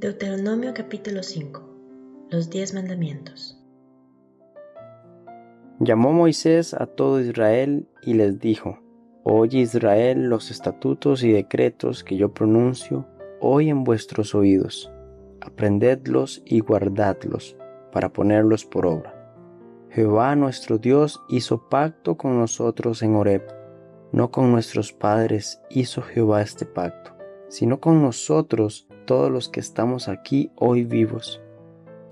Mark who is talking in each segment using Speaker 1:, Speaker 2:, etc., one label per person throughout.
Speaker 1: Deuteronomio capítulo 5 Los diez mandamientos.
Speaker 2: Llamó Moisés a todo Israel y les dijo, Oye Israel los estatutos y decretos que yo pronuncio hoy en vuestros oídos, aprendedlos y guardadlos para ponerlos por obra. Jehová nuestro Dios hizo pacto con nosotros en Horeb, no con nuestros padres hizo Jehová este pacto, sino con nosotros todos los que estamos aquí hoy vivos.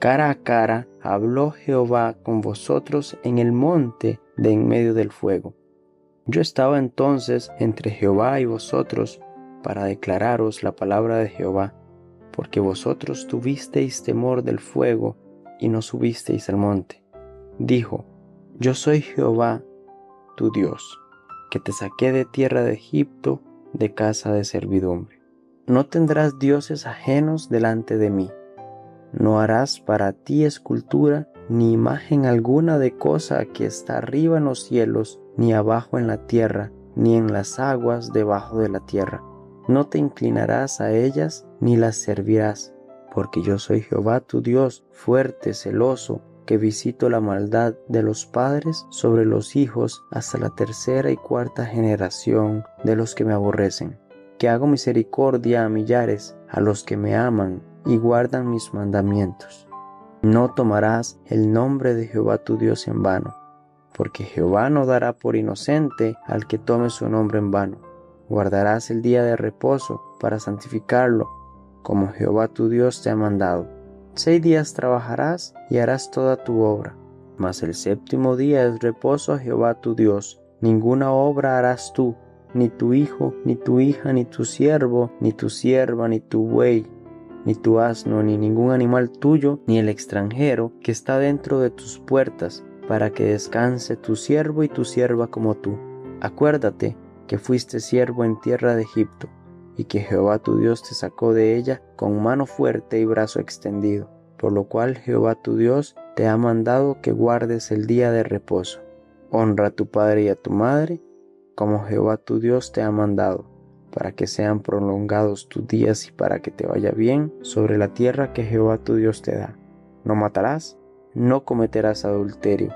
Speaker 2: Cara a cara habló Jehová con vosotros en el monte de en medio del fuego. Yo estaba entonces entre Jehová y vosotros para declararos la palabra de Jehová, porque vosotros tuvisteis temor del fuego y no subisteis al monte. Dijo, Yo soy Jehová, tu Dios, que te saqué de tierra de Egipto, de casa de servidumbre. No tendrás dioses ajenos delante de mí. No harás para ti escultura ni imagen alguna de cosa que está arriba en los cielos, ni abajo en la tierra, ni en las aguas debajo de la tierra. No te inclinarás a ellas ni las servirás, porque yo soy Jehová tu Dios, fuerte, celoso, que visito la maldad de los padres sobre los hijos hasta la tercera y cuarta generación de los que me aborrecen, que hago misericordia a millares, a los que me aman y guardan mis mandamientos. No tomarás el nombre de Jehová tu Dios en vano, porque Jehová no dará por inocente al que tome su nombre en vano. Guardarás el día de reposo para santificarlo, como Jehová tu Dios te ha mandado. Seis días trabajarás y harás toda tu obra, mas el séptimo día es reposo a Jehová tu Dios. Ninguna obra harás tú, ni tu hijo, ni tu hija, ni tu siervo, ni tu sierva, ni tu buey, ni tu asno, ni ningún animal tuyo, ni el extranjero que está dentro de tus puertas, para que descanse tu siervo y tu sierva como tú. Acuérdate que fuiste siervo en tierra de Egipto, y que Jehová tu Dios te sacó de ella con mano fuerte y brazo extendido, por lo cual Jehová tu Dios te ha mandado que guardes el día de reposo. Honra a tu padre y a tu madre, como Jehová tu Dios te ha mandado, para que sean prolongados tus días y para que te vaya bien sobre la tierra que Jehová tu Dios te da. No matarás, no cometerás adulterio,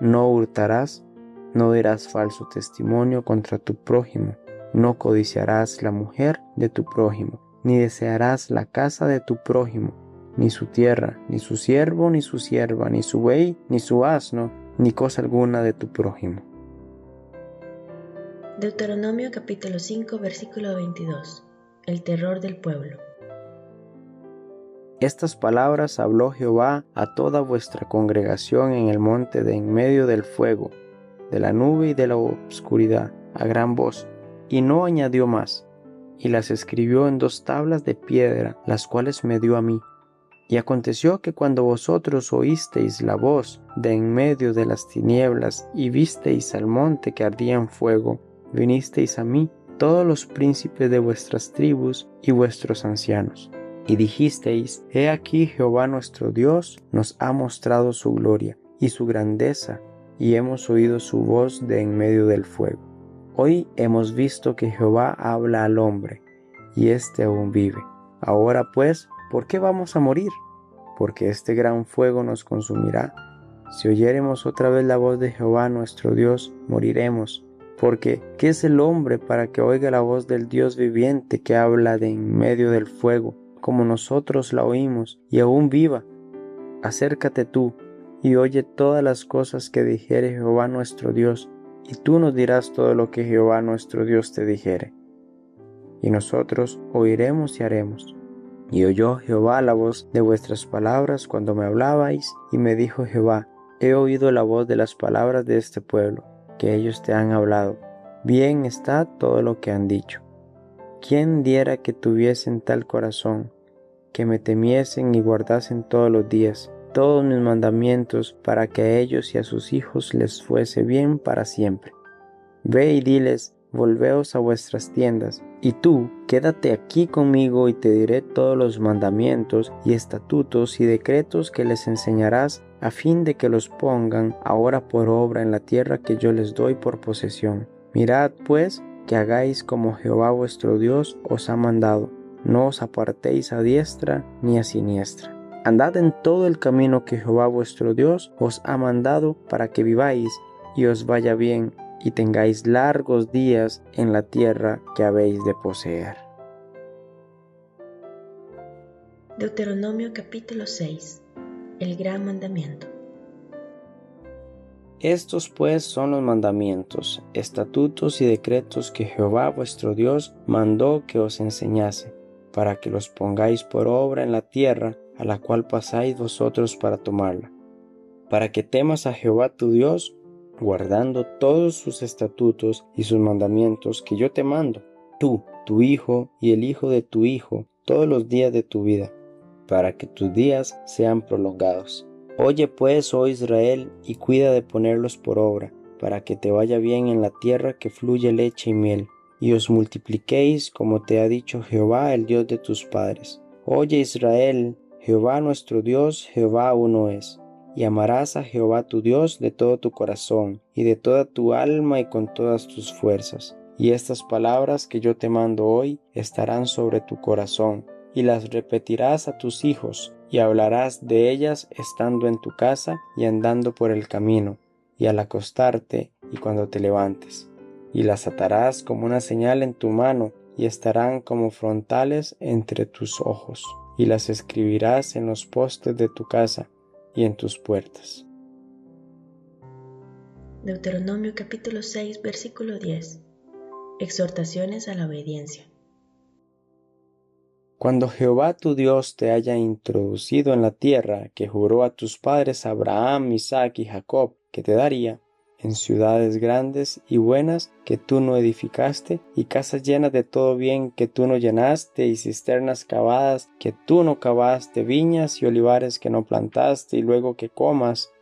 Speaker 2: no hurtarás, no dirás falso testimonio contra tu prójimo, no codiciarás la mujer de tu prójimo, ni desearás la casa de tu prójimo, ni su tierra, ni su siervo, ni su sierva, ni su buey, ni su asno, ni cosa alguna de tu prójimo.
Speaker 1: Deuteronomio capítulo 5 versículo 22 El terror del pueblo
Speaker 2: estas palabras habló Jehová a toda vuestra congregación en el monte de en medio del fuego, de la nube y de la obscuridad, a gran voz, y no añadió más, y las escribió en dos tablas de piedra, las cuales me dio a mí. Y aconteció que cuando vosotros oísteis la voz de en medio de las tinieblas y visteis al monte que ardía en fuego, vinisteis a mí todos los príncipes de vuestras tribus y vuestros ancianos y dijisteis, He aquí Jehová nuestro Dios nos ha mostrado su gloria y su grandeza, y hemos oído su voz de en medio del fuego. Hoy hemos visto que Jehová habla al hombre, y éste aún vive. Ahora pues, ¿por qué vamos a morir? Porque este gran fuego nos consumirá. Si oyéremos otra vez la voz de Jehová nuestro Dios, moriremos. Porque, ¿qué es el hombre para que oiga la voz del Dios viviente que habla de en medio del fuego? como nosotros la oímos y aún viva. Acércate tú y oye todas las cosas que dijere Jehová nuestro Dios, y tú nos dirás todo lo que Jehová nuestro Dios te dijere. Y nosotros oiremos y haremos. Y oyó Jehová la voz de vuestras palabras cuando me hablabais, y me dijo Jehová, he oído la voz de las palabras de este pueblo, que ellos te han hablado. Bien está todo lo que han dicho. ¿Quién diera que tuviesen tal corazón, que me temiesen y guardasen todos los días todos mis mandamientos para que a ellos y a sus hijos les fuese bien para siempre? Ve y diles, volveos a vuestras tiendas, y tú quédate aquí conmigo y te diré todos los mandamientos y estatutos y decretos que les enseñarás a fin de que los pongan ahora por obra en la tierra que yo les doy por posesión. Mirad pues que hagáis como Jehová vuestro Dios os ha mandado. no os apartéis a diestra ni a siniestra. Andad en todo el camino que Jehová vuestro Dios os ha mandado para que viváis y os vaya bien y tengáis largos días en la tierra que habéis de poseer.
Speaker 1: Deuteronomio capítulo 6 El gran mandamiento.
Speaker 2: Estos pues son los mandamientos, estatutos y decretos que Jehová vuestro Dios mandó que os enseñase, para que los pongáis por obra en la tierra a la cual pasáis vosotros para tomarla, para que temas a Jehová tu Dios, guardando todos sus estatutos y sus mandamientos que yo te mando, tú, tu hijo y el hijo de tu hijo, todos los días de tu vida para que tus días sean prolongados. Oye pues, oh Israel, y cuida de ponerlos por obra, para que te vaya bien en la tierra que fluye leche y miel, y os multipliquéis como te ha dicho Jehová, el Dios de tus padres. Oye Israel, Jehová nuestro Dios, Jehová uno es. Y amarás a Jehová tu Dios de todo tu corazón, y de toda tu alma y con todas tus fuerzas. Y estas palabras que yo te mando hoy estarán sobre tu corazón y las repetirás a tus hijos, y hablarás de ellas estando en tu casa y andando por el camino, y al acostarte y cuando te levantes. Y las atarás como una señal en tu mano, y estarán como frontales entre tus ojos, y las escribirás en los postes de tu casa y en tus puertas.
Speaker 1: Deuteronomio capítulo 6 versículo 10 Exhortaciones a la obediencia.
Speaker 2: Cuando Jehová tu Dios te haya introducido en la tierra que juró a tus padres Abraham, Isaac y Jacob que te daría, en ciudades grandes y buenas que tú no edificaste, y casas llenas de todo bien que tú no llenaste, y cisternas cavadas que tú no cavaste, viñas y olivares que no plantaste, y luego que comas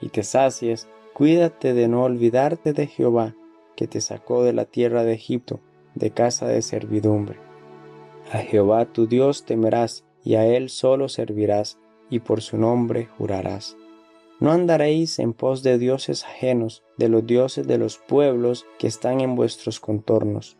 Speaker 2: y te sacies, cuídate de no olvidarte de Jehová, que te sacó de la tierra de Egipto, de casa de servidumbre a Jehová tu Dios temerás, y a Él solo servirás, y por su nombre jurarás. No andaréis en pos de dioses ajenos, de los dioses de los pueblos que están en vuestros contornos.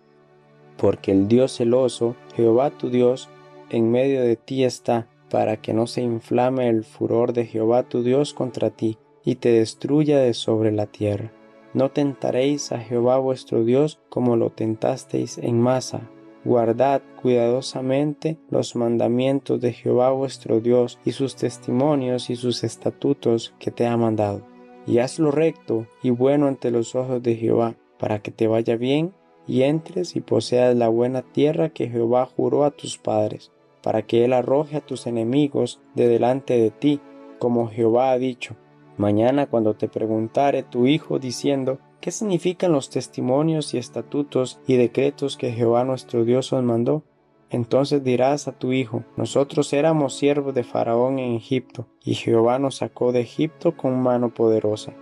Speaker 2: Porque el Dios celoso, Jehová tu Dios, en medio de ti está, para que no se inflame el furor de Jehová tu Dios contra ti, y te destruya de sobre la tierra. No tentaréis a Jehová vuestro Dios como lo tentasteis en masa, guardad cuidadosamente los mandamientos de Jehová vuestro Dios y sus testimonios y sus estatutos que te ha mandado. Y haz lo recto y bueno ante los ojos de Jehová, para que te vaya bien y entres y poseas la buena tierra que Jehová juró a tus padres, para que Él arroje a tus enemigos de delante de ti, como Jehová ha dicho. Mañana cuando te preguntare tu hijo diciendo, ¿Qué significan los testimonios y estatutos y decretos que Jehová nuestro Dios os mandó? Entonces dirás a tu hijo, nosotros éramos siervos de Faraón en Egipto, y Jehová nos sacó de Egipto con mano poderosa.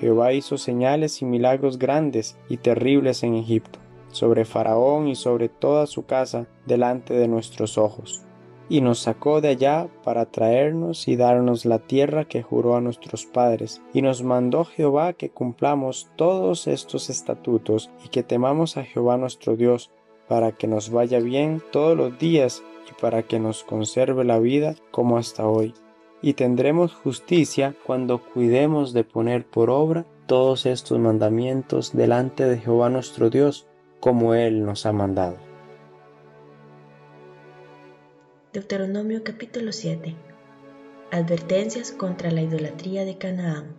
Speaker 2: Jehová hizo señales y milagros grandes y terribles en Egipto, sobre Faraón y sobre toda su casa, delante de nuestros ojos y nos sacó de allá para traernos y darnos la tierra que juró a nuestros padres. Y nos mandó Jehová que cumplamos todos estos estatutos y que temamos a Jehová nuestro Dios, para que nos vaya bien todos los días y para que nos conserve la vida como hasta hoy. Y tendremos justicia cuando cuidemos de poner por obra todos estos mandamientos delante de Jehová nuestro Dios, como Él nos ha mandado.
Speaker 1: Deuteronomio capítulo 7 Advertencias contra la idolatría de Canaán.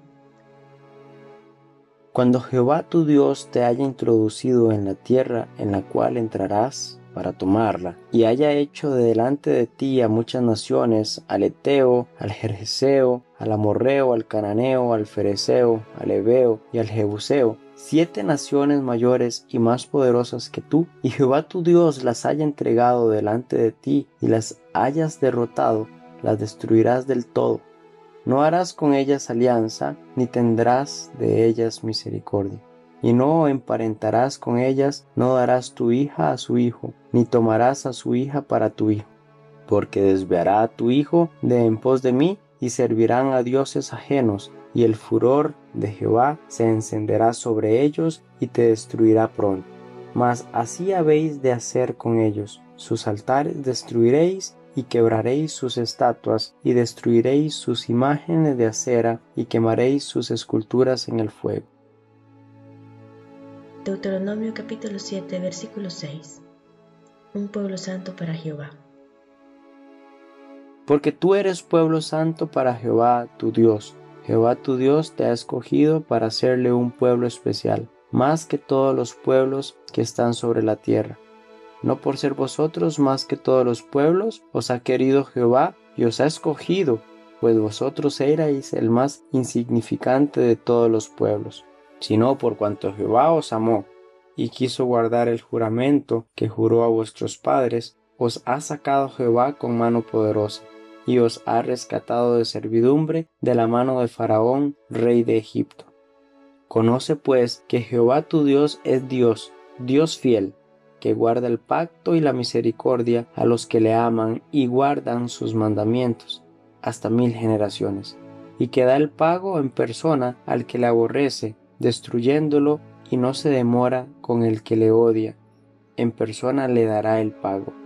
Speaker 2: Cuando Jehová tu Dios te haya introducido en la tierra en la cual entrarás para tomarla, y haya hecho de delante de ti a muchas naciones, al Eteo, al Jerjeseo, al Amorreo, al Cananeo, al Fereceo, al Ebeo y al Jebuseo, siete naciones mayores y más poderosas que tú, y Jehová tu Dios las haya entregado delante de ti y las hayas derrotado, las destruirás del todo. No harás con ellas alianza, ni tendrás de ellas misericordia. Y no emparentarás con ellas, no darás tu hija a su hijo, ni tomarás a su hija para tu hijo, porque desviará a tu hijo de en pos de mí, y servirán a dioses ajenos, y el furor de Jehová se encenderá sobre ellos y te destruirá pronto. mas así habéis de hacer con ellos. Sus altares destruiréis y quebraréis sus estatuas y destruiréis sus imágenes de acera y quemaréis sus esculturas en el fuego.
Speaker 1: Deuteronomio capítulo 7 versículo 6 Un pueblo santo para Jehová.
Speaker 2: Porque tú eres pueblo santo para Jehová tu Dios. Jehová tu Dios te ha escogido para hacerle un pueblo especial, más que todos los pueblos que están sobre la tierra. No por ser vosotros más que todos los pueblos, os ha querido Jehová y os ha escogido, pues vosotros erais el más insignificante de todos los pueblos, sino por cuanto Jehová os amó y quiso guardar el juramento que juró a vuestros padres, os ha sacado Jehová con mano poderosa, y os ha rescatado de servidumbre de la mano de Faraón, rey de Egipto. Conoce pues que Jehová tu Dios es Dios, Dios fiel, que guarda el pacto y la misericordia a los que le aman y guardan sus mandamientos hasta mil generaciones, y que da el pago en persona al que le aborrece, destruyéndolo y no se demora con el que le odia, en persona le dará el pago.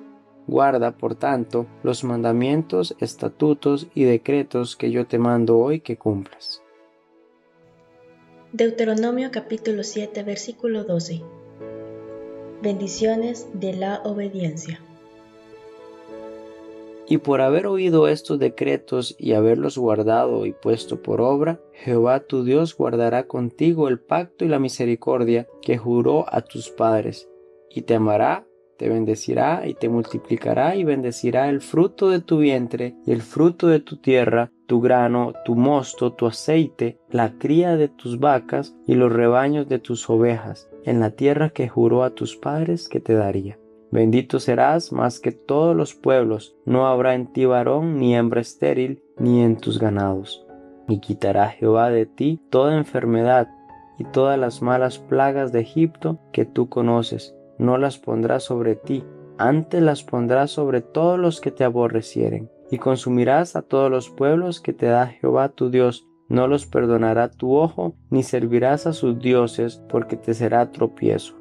Speaker 2: Guarda, por tanto, los mandamientos, estatutos y decretos que yo te mando hoy que cumplas.
Speaker 1: Deuteronomio capítulo 7 versículo 12 Bendiciones de la obediencia.
Speaker 2: Y por haber oído estos decretos y haberlos guardado y puesto por obra, Jehová tu Dios guardará contigo el pacto y la misericordia que juró a tus padres, y te amará te bendecirá y te multiplicará y bendecirá el fruto de tu vientre y el fruto de tu tierra, tu grano, tu mosto, tu aceite, la cría de tus vacas y los rebaños de tus ovejas, en la tierra que juró a tus padres que te daría. Bendito serás más que todos los pueblos, no habrá en ti varón ni hembra estéril, ni en tus ganados. Y quitará Jehová de ti toda enfermedad y todas las malas plagas de Egipto que tú conoces, no las pondrá sobre ti, antes las pondrá sobre todos los que te aborrecieren, y consumirás a todos los pueblos que te da Jehová tu Dios, no los perdonará tu ojo, ni servirás a sus dioses, porque te será tropiezo.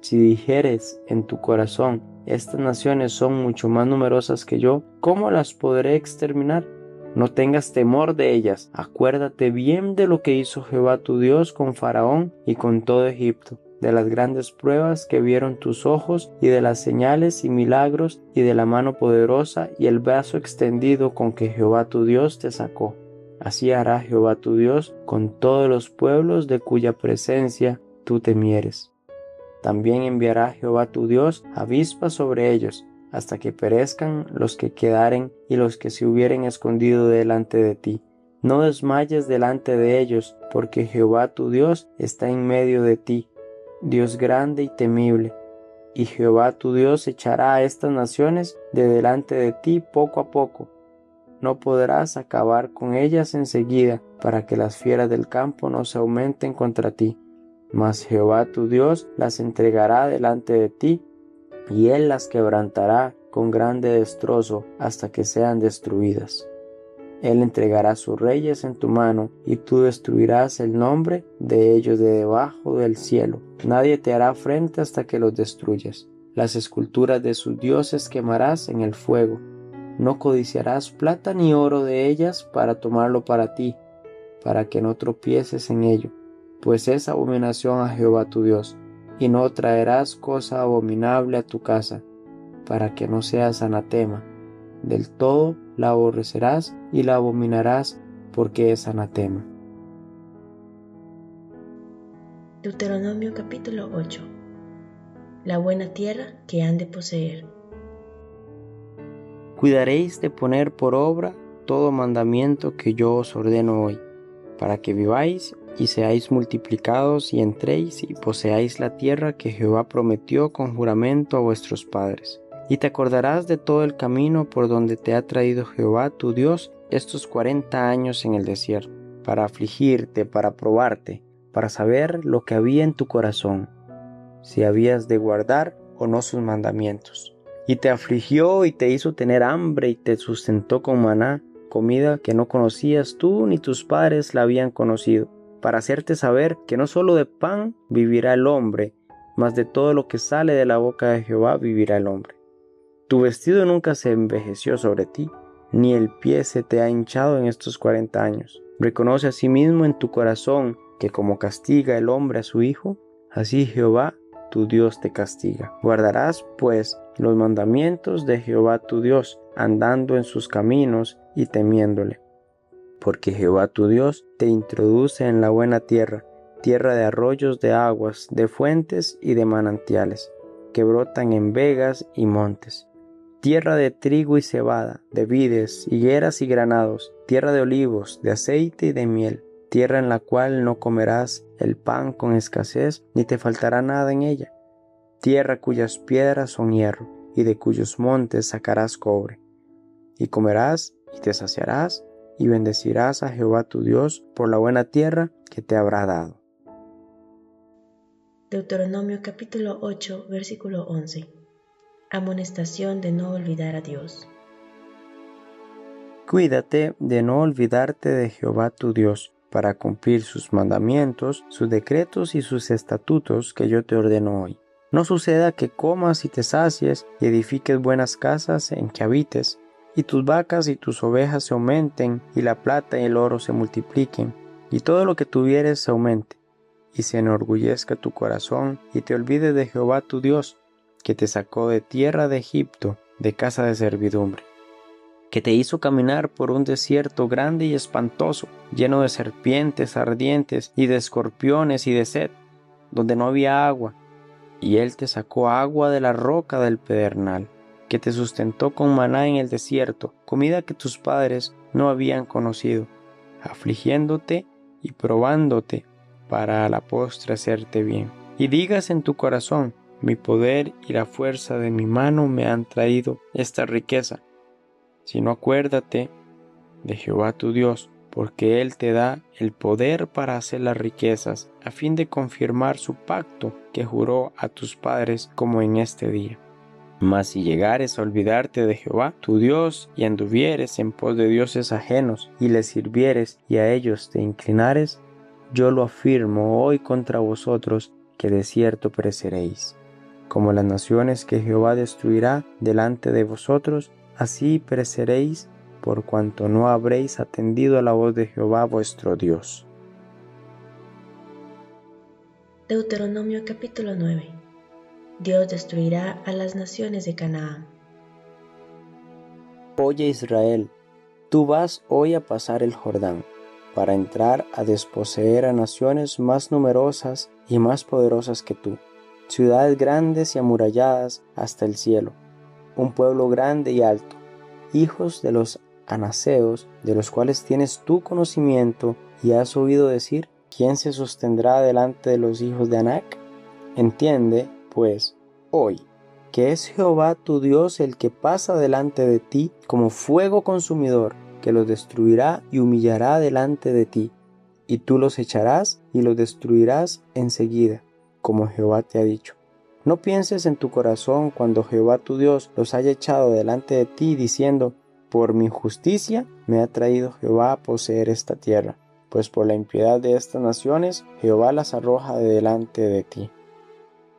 Speaker 2: Si dijeres en tu corazón, estas naciones son mucho más numerosas que yo, ¿cómo las podré exterminar? No tengas temor de ellas, acuérdate bien de lo que hizo Jehová tu Dios con Faraón y con todo Egipto de las grandes pruebas que vieron tus ojos y de las señales y milagros y de la mano poderosa y el brazo extendido con que Jehová tu Dios te sacó. Así hará Jehová tu Dios con todos los pueblos de cuya presencia tú temieres. También enviará Jehová tu Dios avispas sobre ellos, hasta que perezcan los que quedaren y los que se hubieren escondido delante de ti. No desmayes delante de ellos, porque Jehová tu Dios está en medio de ti Dios grande y temible, y Jehová tu Dios echará a estas naciones de delante de ti poco a poco. No podrás acabar con ellas enseguida, para que las fieras del campo no se aumenten contra ti. Mas Jehová tu Dios las entregará delante de ti, y él las quebrantará con grande destrozo hasta que sean destruidas. Él entregará sus reyes en tu mano, y tú destruirás el nombre de ellos de debajo del cielo. Nadie te hará frente hasta que los destruyas. Las esculturas de sus dioses quemarás en el fuego. No codiciarás plata ni oro de ellas para tomarlo para ti, para que no tropieces en ello, pues es abominación a Jehová tu Dios, y no traerás cosa abominable a tu casa, para que no seas anatema. Del todo la aborrecerás y la abominarás porque es anatema.
Speaker 1: Deuteronomio capítulo 8 La buena tierra que han de poseer.
Speaker 2: Cuidaréis de poner por obra todo mandamiento que yo os ordeno hoy, para que viváis y seáis multiplicados y entréis y poseáis la tierra que Jehová prometió con juramento a vuestros padres y te acordarás de todo el camino por donde te ha traído Jehová tu Dios estos cuarenta años en el desierto, para afligirte, para probarte, para saber lo que había en tu corazón, si habías de guardar o no sus mandamientos. Y te afligió y te hizo tener hambre y te sustentó con maná, comida que no conocías tú ni tus padres la habían conocido, para hacerte saber que no solo de pan vivirá el hombre, mas de todo lo que sale de la boca de Jehová vivirá el hombre. Tu vestido nunca se envejeció sobre ti, ni el pie se te ha hinchado en estos cuarenta años. Reconoce asimismo en tu corazón que como castiga el hombre a su hijo, así Jehová tu Dios te castiga. Guardarás, pues, los mandamientos de Jehová tu Dios, andando en sus caminos y temiéndole. Porque Jehová tu Dios te introduce en la buena tierra, tierra de arroyos de aguas, de fuentes y de manantiales, que brotan en vegas y montes. Tierra de trigo y cebada, de vides, higueras y granados, tierra de olivos, de aceite y de miel, tierra en la cual no comerás el pan con escasez, ni te faltará nada en ella, tierra cuyas piedras son hierro, y de cuyos montes sacarás cobre. Y comerás y te saciarás, y bendecirás a Jehová tu Dios por la buena tierra que te habrá dado.
Speaker 1: Deuteronomio capítulo 8, versículo 11. Amonestación de no olvidar a Dios.
Speaker 2: Cuídate de no olvidarte de Jehová tu Dios, para cumplir sus mandamientos, sus decretos y sus estatutos que yo te ordeno hoy. No suceda que comas y te sacies y edifiques buenas casas en que habites, y tus vacas y tus ovejas se aumenten, y la plata y el oro se multipliquen, y todo lo que tuvieres se aumente, y se enorgullezca tu corazón, y te olvides de Jehová tu Dios, que te sacó de tierra de Egipto, de casa de servidumbre que te hizo caminar por un desierto grande y espantoso, lleno de serpientes ardientes y de escorpiones y de sed, donde no había agua, y él te sacó agua de la roca del pedernal, que te sustentó con maná en el desierto, comida que tus padres no habían conocido, afligiéndote y probándote para a la postre hacerte bien. Y digas en tu corazón, mi poder y la fuerza de mi mano me han traído esta riqueza sino acuérdate de Jehová tu Dios, porque Él te da el poder para hacer las riquezas, a fin de confirmar su pacto que juró a tus padres como en este día. Mas si llegares a olvidarte de Jehová tu Dios y anduvieres en pos de dioses ajenos y les sirvieres y a ellos te inclinares, yo lo afirmo hoy contra vosotros que de cierto pereceréis. Como las naciones que Jehová destruirá delante de vosotros, así pereceréis por cuanto no habréis atendido a la voz de Jehová vuestro Dios.
Speaker 1: Deuteronomio capítulo 9 Dios destruirá a las naciones de Canaán.
Speaker 2: Oye Israel, tú vas hoy a pasar el Jordán para entrar a desposeer a naciones más numerosas y más poderosas que tú, ciudades grandes y amuralladas hasta el cielo un pueblo grande y alto, hijos de los anaseos, de los cuales tienes tu conocimiento y has oído decir, ¿quién se sostendrá delante de los hijos de Anac? Entiende, pues, hoy, que es Jehová tu Dios el que pasa delante de ti como fuego consumidor, que los destruirá y humillará delante de ti, y tú los echarás y los destruirás enseguida, como Jehová te ha dicho. No pienses en tu corazón cuando Jehová tu Dios los haya echado delante de ti, diciendo, por mi justicia me ha traído Jehová a poseer esta tierra, pues por la impiedad de estas naciones Jehová las arroja de delante de ti.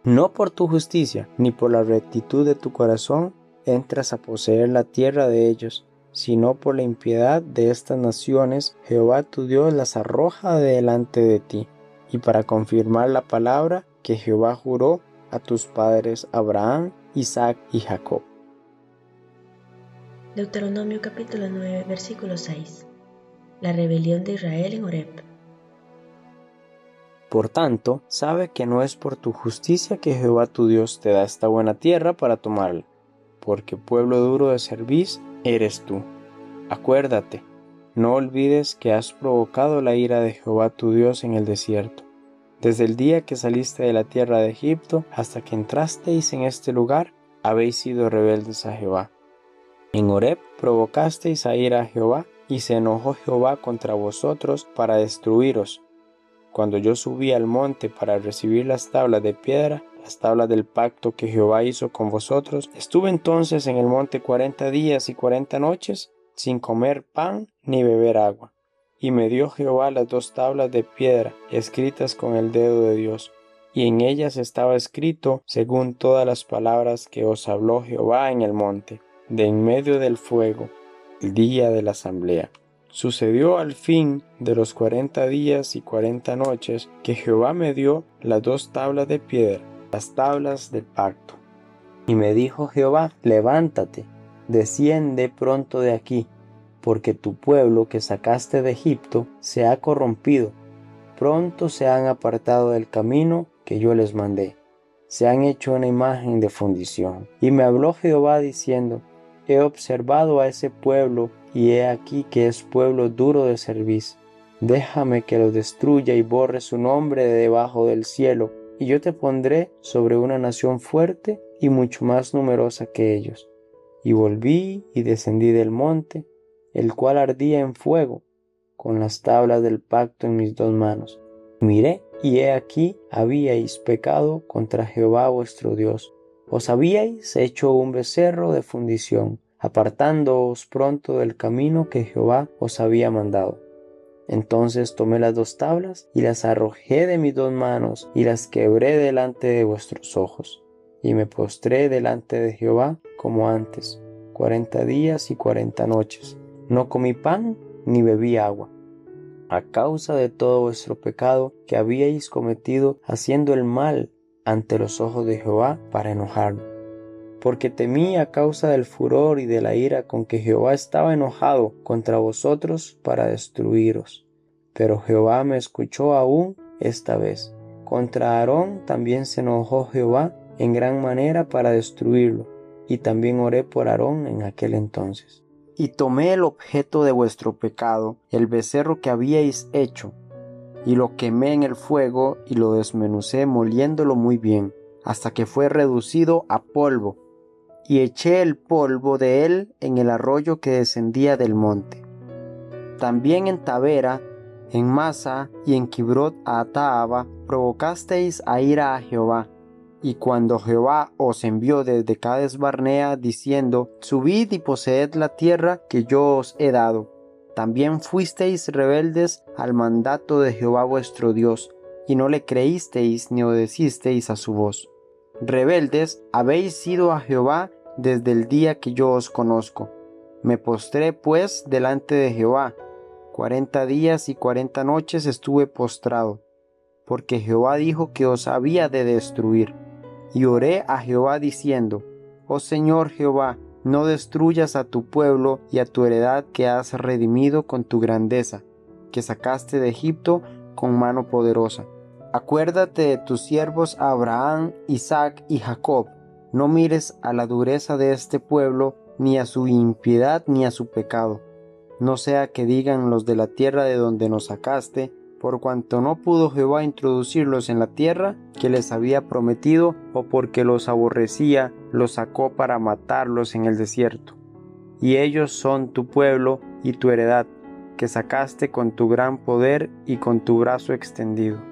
Speaker 2: No por tu justicia, ni por la rectitud de tu corazón, entras a poseer la tierra de ellos, sino por la impiedad de estas naciones, Jehová tu Dios las arroja de delante de ti, y para confirmar la palabra que Jehová juró a tus padres Abraham, Isaac y Jacob.
Speaker 1: Deuteronomio capítulo 9, versículo 6. La rebelión de Israel en Horeb.
Speaker 2: Por tanto, sabe que no es por tu justicia que Jehová tu Dios te da esta buena tierra para tomarla, porque pueblo duro de cerviz eres tú. Acuérdate, no olvides que has provocado la ira de Jehová tu Dios en el desierto desde el día que saliste de la tierra de Egipto hasta que entrasteis en este lugar, habéis sido rebeldes a Jehová. En Horeb provocasteis a ir a Jehová, y se enojó Jehová contra vosotros para destruiros. Cuando yo subí al monte para recibir las tablas de piedra, las tablas del pacto que Jehová hizo con vosotros, estuve entonces en el monte cuarenta días y cuarenta noches, sin comer pan ni beber agua. Y me dio Jehová las dos tablas de piedra escritas con el dedo de Dios. y en ellas estaba escrito según todas las palabras que os habló Jehová en el monte, de en medio del fuego, el día de la asamblea. Sucedió al fin de los cuarenta días y cuarenta noches que Jehová me dio las dos tablas de piedra, las tablas del pacto. Y me dijo Jehová, levántate, desciende pronto de aquí, porque tu pueblo que sacaste de Egipto se ha corrompido, pronto se han apartado del camino que yo les mandé, se han hecho una imagen de fundición. Y me habló Jehová diciendo, he observado a ese pueblo y he aquí que es pueblo duro de servicio. Déjame que lo destruya y borre su nombre de debajo del cielo, y yo te pondré sobre una nación fuerte y mucho más numerosa que ellos. Y volví y descendí del monte, el cual ardía en fuego, con las tablas del pacto en mis dos manos. Miré, y he aquí habíais pecado contra Jehová vuestro Dios. Os habíais hecho un becerro de fundición apartándoos pronto del camino que Jehová os había mandado. Entonces tomé las dos tablas y las arrojé de mis dos manos y las quebré delante de vuestros ojos. Y me postré delante de Jehová como antes, cuarenta días y cuarenta noches. No comí pan ni bebí agua, a causa de todo vuestro pecado que habíais cometido haciendo el mal ante los ojos de Jehová para enojarme porque temí a causa del furor y de la ira con que Jehová estaba enojado contra vosotros para destruiros. Pero Jehová me escuchó aún esta vez. Contra Aarón también se enojó Jehová en gran manera para destruirlo, y también oré por Aarón en aquel entonces. Y tomé el objeto de vuestro pecado, el becerro que habíais hecho, y lo quemé en el fuego y lo desmenucé moliéndolo muy bien, hasta que fue reducido a polvo, y eché el polvo de él en el arroyo que descendía del monte. También en Tavera, en Masa y en Kibrot Ataaba provocasteis a ira a Jehová. Y cuando Jehová os envió desde Cades Barnea diciendo, Subid y poseed la tierra que yo os he dado, también fuisteis rebeldes al mandato de Jehová vuestro Dios, y no le creísteis ni obedecisteis a su voz. Rebeldes habéis sido a Jehová desde el día que yo os conozco. Me postré pues delante de Jehová. Cuarenta días y cuarenta noches estuve postrado, porque Jehová dijo que os había de destruir. Y oré a Jehová diciendo, Oh Señor Jehová, no destruyas a tu pueblo y a tu heredad que has redimido con tu grandeza, que sacaste de Egipto con mano poderosa. Acuérdate de tus siervos Abraham, Isaac y Jacob, no mires a la dureza de este pueblo, ni a su impiedad, ni a su pecado. No sea que digan los de la tierra de donde nos sacaste, por cuanto no pudo Jehová introducirlos en la tierra que les había prometido, o porque los aborrecía, los sacó para matarlos en el desierto. Y ellos son tu pueblo y tu heredad, que sacaste con tu gran poder y con tu brazo extendido.